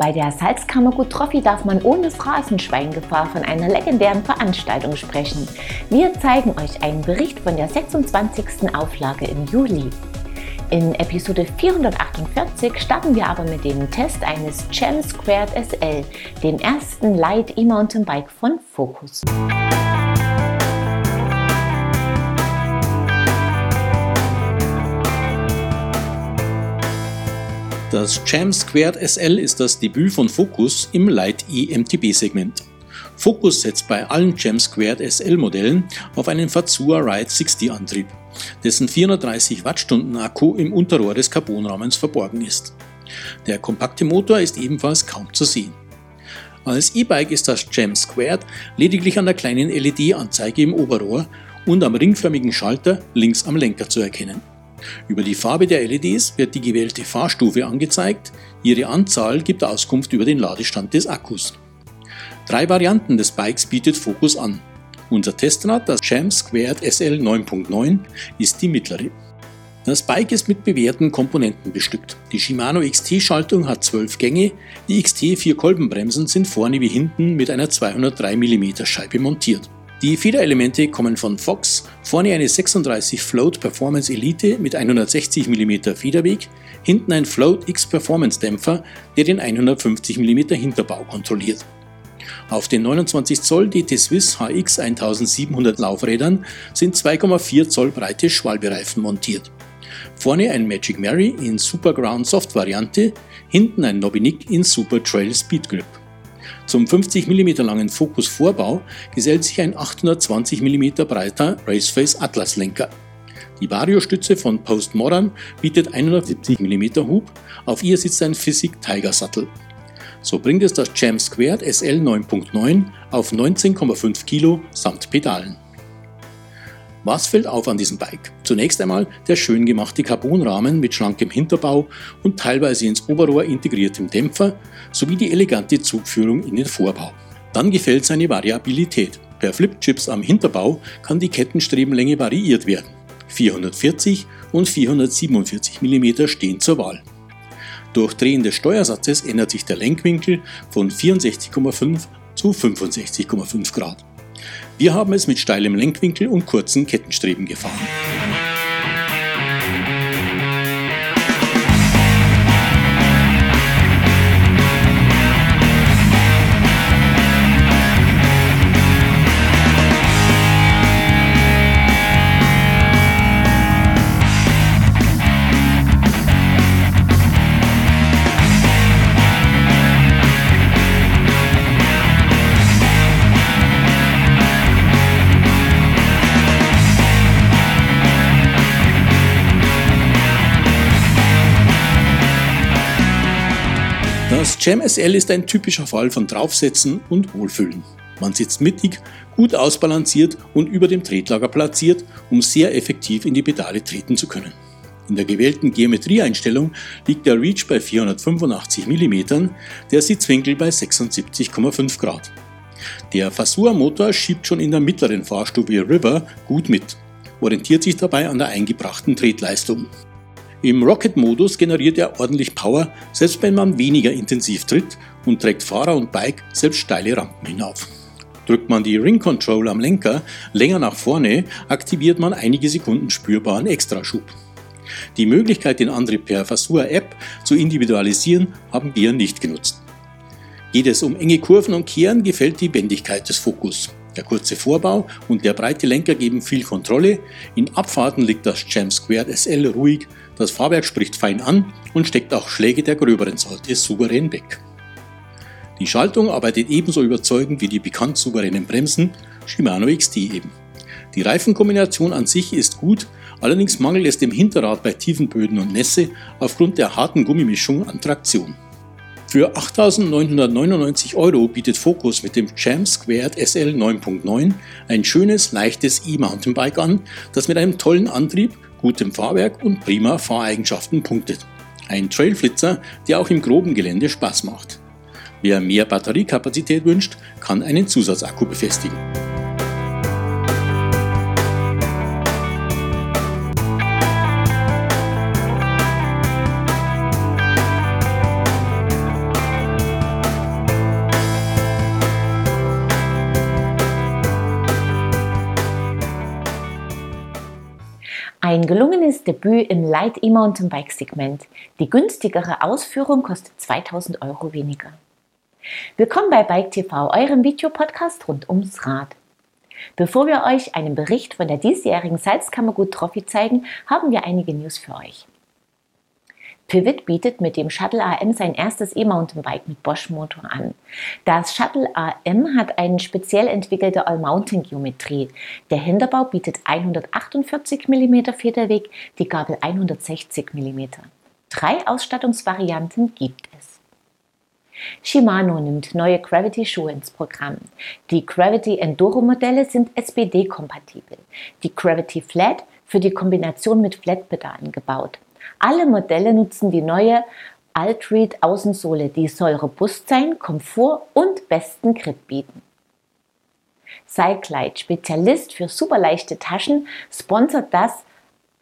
Bei der Salzkammergut Trophy darf man ohne Phrasenschweingefahr von einer legendären Veranstaltung sprechen. Wir zeigen euch einen Bericht von der 26. Auflage im Juli. In Episode 448 starten wir aber mit dem Test eines Gem Squared SL, dem ersten Light E-Mountain Bike von Focus. Das Jam Squared SL ist das Debüt von Focus im Light E-MTB-Segment. Focus setzt bei allen Jam Squared SL Modellen auf einen Fazua Ride 60 Antrieb, dessen 430 Wattstunden Akku im Unterrohr des Carbonrahmens verborgen ist. Der kompakte Motor ist ebenfalls kaum zu sehen. Als E-Bike ist das Jam Squared lediglich an der kleinen LED-Anzeige im Oberrohr und am ringförmigen Schalter links am Lenker zu erkennen. Über die Farbe der LEDs wird die gewählte Fahrstufe angezeigt, ihre Anzahl gibt Auskunft über den Ladestand des Akkus. Drei Varianten des Bikes bietet Focus an. Unser Testrad, das Jam Squared SL 9.9, ist die mittlere. Das Bike ist mit bewährten Komponenten bestückt. Die Shimano XT-Schaltung hat 12 Gänge, die XT-4-Kolbenbremsen sind vorne wie hinten mit einer 203 mm Scheibe montiert. Die Federelemente kommen von Fox, vorne eine 36 Float Performance Elite mit 160 mm Federweg, hinten ein Float X Performance Dämpfer, der den 150 mm Hinterbau kontrolliert. Auf den 29 Zoll DT Swiss HX 1700 Laufrädern sind 2,4 Zoll breite Schwalbereifen montiert. Vorne ein Magic Mary in Super Ground Soft Variante, hinten ein Nobby in Super Trail Speed Grip. Zum 50 mm langen Fokus-Vorbau gesellt sich ein 820 mm breiter Raceface Atlas Lenker. Die Vario-Stütze von Postmodern bietet 170 mm Hub, auf ihr sitzt ein Physik Tiger Sattel. So bringt es das Jam Squared SL 9.9 auf 19,5 Kilo samt Pedalen. Was fällt auf an diesem Bike? Zunächst einmal der schön gemachte Carbonrahmen mit schlankem Hinterbau und teilweise ins Oberrohr integriertem Dämpfer sowie die elegante Zugführung in den Vorbau. Dann gefällt seine Variabilität. Per Flipchips am Hinterbau kann die Kettenstrebenlänge variiert werden. 440 und 447 mm stehen zur Wahl. Durch Drehen des Steuersatzes ändert sich der Lenkwinkel von 64,5 zu 65,5 Grad. Wir haben es mit steilem Lenkwinkel und kurzen Kettenstreben gefahren. Das Jam SL ist ein typischer Fall von Draufsetzen und Wohlfühlen. Man sitzt mittig, gut ausbalanciert und über dem Tretlager platziert, um sehr effektiv in die Pedale treten zu können. In der gewählten Geometrieeinstellung liegt der Reach bei 485 mm, der Sitzwinkel bei 76,5 Grad. Der Fasua-Motor schiebt schon in der mittleren Fahrstufe River gut mit, orientiert sich dabei an der eingebrachten Tretleistung. Im Rocket-Modus generiert er ordentlich Power, selbst wenn man weniger intensiv tritt und trägt Fahrer und Bike selbst steile Rampen hinauf. Drückt man die Ring Control am Lenker länger nach vorne, aktiviert man einige Sekunden spürbaren Extraschub. Die Möglichkeit, den Antrieb per Fasua App zu individualisieren, haben wir nicht genutzt. Geht es um enge Kurven und Kehren, gefällt die Bändigkeit des Fokus. Der kurze Vorbau und der breite Lenker geben viel Kontrolle. In Abfahrten liegt das Jam Squared SL ruhig das Fahrwerk spricht fein an und steckt auch Schläge der gröberen Sorte souverän weg. Die Schaltung arbeitet ebenso überzeugend wie die bekannt souveränen Bremsen Shimano XT eben. Die Reifenkombination an sich ist gut, allerdings mangelt es dem Hinterrad bei tiefen Böden und Nässe aufgrund der harten Gummimischung an Traktion. Für 8.999 Euro bietet Focus mit dem Jam Squared SL 9.9 ein schönes, leichtes E-Mountainbike an, das mit einem tollen Antrieb gutem Fahrwerk und prima Fahreigenschaften punktet. Ein Trailflitzer, der auch im groben Gelände Spaß macht. Wer mehr Batteriekapazität wünscht, kann einen Zusatzakku befestigen. Gelungenes Debüt im Light E-Mountainbike Segment. Die günstigere Ausführung kostet 2000 Euro weniger. Willkommen bei Bike TV, eurem Videopodcast rund ums Rad. Bevor wir euch einen Bericht von der diesjährigen Salzkammergut Trophy zeigen, haben wir einige News für euch. Pivot bietet mit dem Shuttle AM sein erstes E-Mountainbike mit Bosch-Motor an. Das Shuttle AM hat eine speziell entwickelte All-Mountain-Geometrie. Der Hinterbau bietet 148 mm Federweg, die Gabel 160 mm. Drei Ausstattungsvarianten gibt es. Shimano nimmt neue Gravity-Schuhe ins Programm. Die Gravity Enduro-Modelle sind SPD-kompatibel. Die Gravity Flat für die Kombination mit Flatpedalen gebaut. Alle Modelle nutzen die neue Altread Außensohle, die soll robust sein, Komfort und besten Grip bieten. Cyclite, Spezialist für superleichte Taschen, sponsert das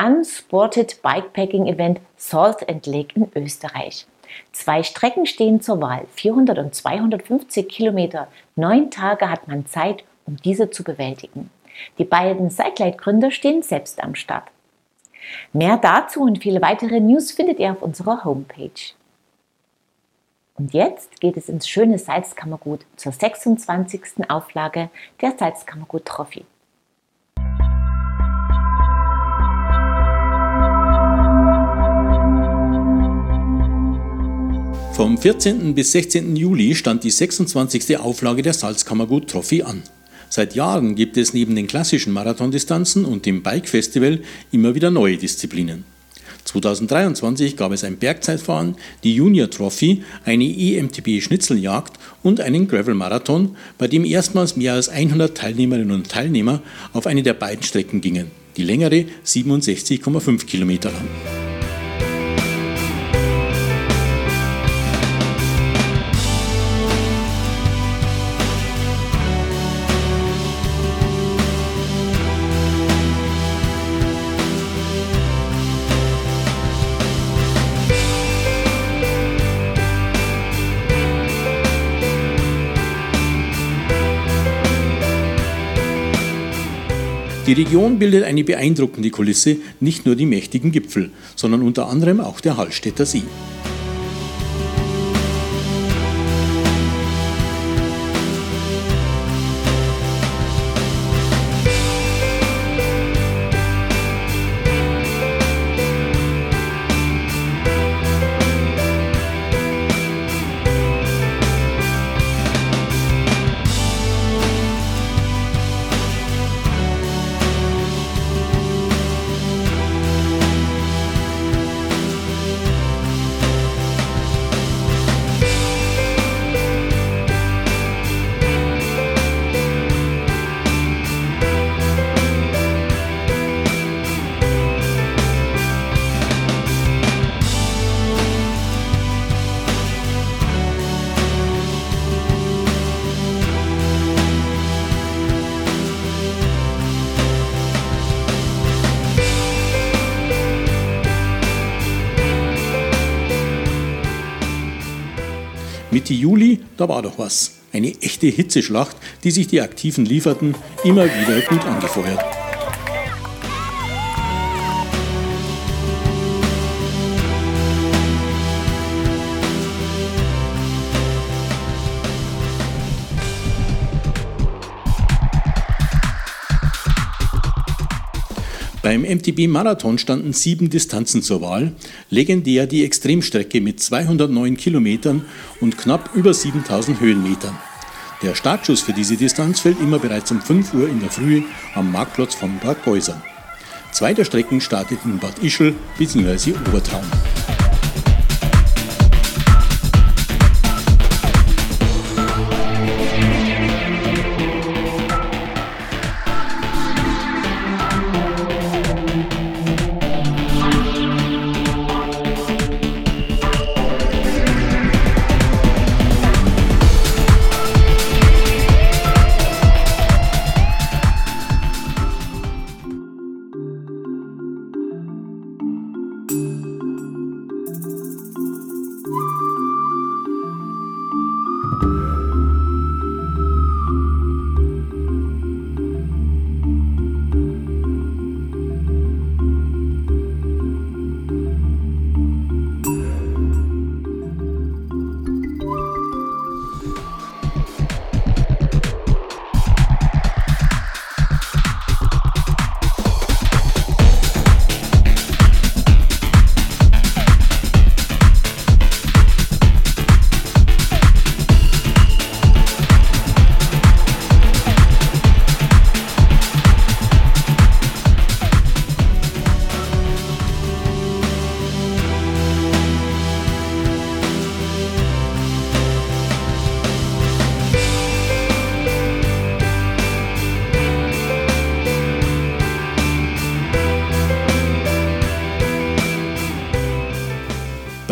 Unsported Bikepacking Event Salt and Lake in Österreich. Zwei Strecken stehen zur Wahl, 400 und 250 Kilometer. Neun Tage hat man Zeit, um diese zu bewältigen. Die beiden Cyclite-Gründer stehen selbst am Start. Mehr dazu und viele weitere News findet ihr auf unserer Homepage. Und jetzt geht es ins schöne Salzkammergut zur 26. Auflage der Salzkammergut Trophy. Vom 14. bis 16. Juli stand die 26. Auflage der Salzkammergut Trophy an. Seit Jahren gibt es neben den klassischen Marathondistanzen und dem Bike Festival immer wieder neue Disziplinen. 2023 gab es ein Bergzeitfahren, die Junior Trophy, eine EMTB Schnitzeljagd und einen Gravel Marathon, bei dem erstmals mehr als 100 Teilnehmerinnen und Teilnehmer auf eine der beiden Strecken gingen, die längere 67,5 Kilometer lang. Die Region bildet eine beeindruckende Kulisse, nicht nur die mächtigen Gipfel, sondern unter anderem auch der Hallstätter See. Mitte Juli, da war doch was. Eine echte Hitzeschlacht, die sich die Aktiven lieferten, immer wieder gut angefeuert. Beim MTB Marathon standen sieben Distanzen zur Wahl, legendär die Extremstrecke mit 209 Kilometern und knapp über 7000 Höhenmetern. Der Startschuss für diese Distanz fällt immer bereits um 5 Uhr in der Früh am Marktplatz von Bad Geusern. Zwei der Strecken starteten in Bad Ischl bzw. Obertraum.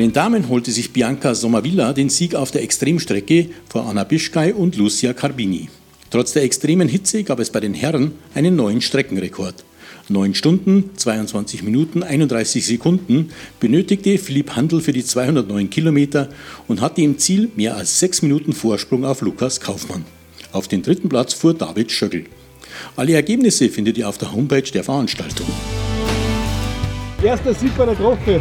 Den Damen holte sich Bianca Sommervilla den Sieg auf der Extremstrecke vor Anna Bischkei und Lucia Carbini. Trotz der extremen Hitze gab es bei den Herren einen neuen Streckenrekord. 9 Stunden, 22 Minuten, 31 Sekunden benötigte Philipp Handel für die 209 Kilometer und hatte im Ziel mehr als 6 Minuten Vorsprung auf Lukas Kaufmann. Auf den dritten Platz fuhr David Schöckl. Alle Ergebnisse findet ihr auf der Homepage der Veranstaltung. Erster Sieg bei der Trophy.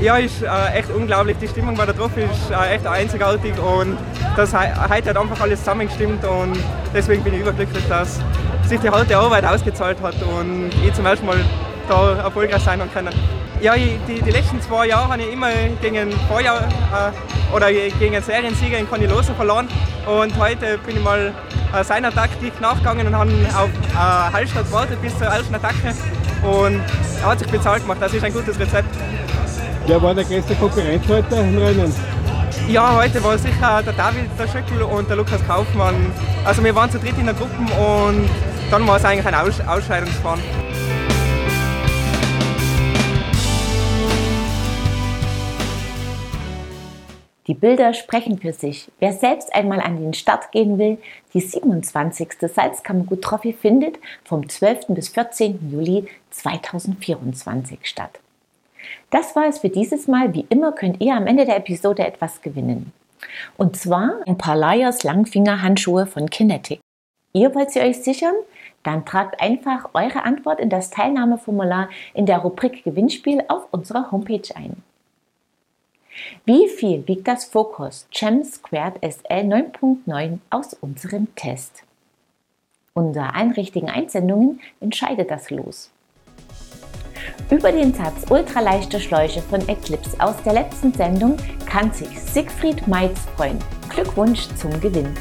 Ja, ist äh, echt unglaublich. Die Stimmung bei der Trophy ist äh, echt einzigartig und das heute hat einfach alles zusammengestimmt und deswegen bin ich überglücklich, dass sich die harte Arbeit ausgezahlt hat und ich zum ersten Mal da erfolgreich sein können. Ja, ich, die, die letzten zwei Jahre habe ich immer gegen Vorjahr äh, oder gegen einen Seriensieger in Conilosa verloren und heute bin ich mal äh, seiner Taktik nachgegangen und habe auf äh, Hallstatt gewartet bis zur ersten Attacke und er hat sich bezahlt gemacht. Das ist ein gutes Rezept. Wer war der größte Konkurrent heute im Rennen? Ja, heute war sicher der David, der Schöckl und der Lukas Kaufmann. Also wir waren zu dritt in der Gruppe und dann war es eigentlich ein Aus Ausscheidungsfahren. Die Bilder sprechen für sich. Wer selbst einmal an den Start gehen will, die 27. Salzkammergut Trophy findet vom 12. bis 14. Juli 2024 statt. Das war es für dieses Mal. Wie immer könnt ihr am Ende der Episode etwas gewinnen. Und zwar ein paar Layers Langfingerhandschuhe von Kinetic. Ihr wollt sie euch sichern? Dann tragt einfach eure Antwort in das Teilnahmeformular in der Rubrik Gewinnspiel auf unserer Homepage ein. Wie viel wiegt das Focus Gem Squared SL 9.9 aus unserem Test? Unter allen richtigen Einsendungen entscheidet das Los. Über den Satz ultraleichte Schläuche von Eclipse aus der letzten Sendung kann sich Siegfried Meitz freuen. Glückwunsch zum Gewinn!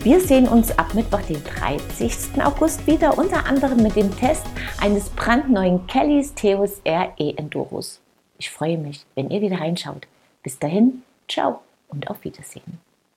Wir sehen uns ab Mittwoch, den 30. August wieder, unter anderem mit dem Test eines brandneuen Kellys Theos RE Enduros. Ich freue mich, wenn ihr wieder reinschaut. Bis dahin, ciao und auf Wiedersehen.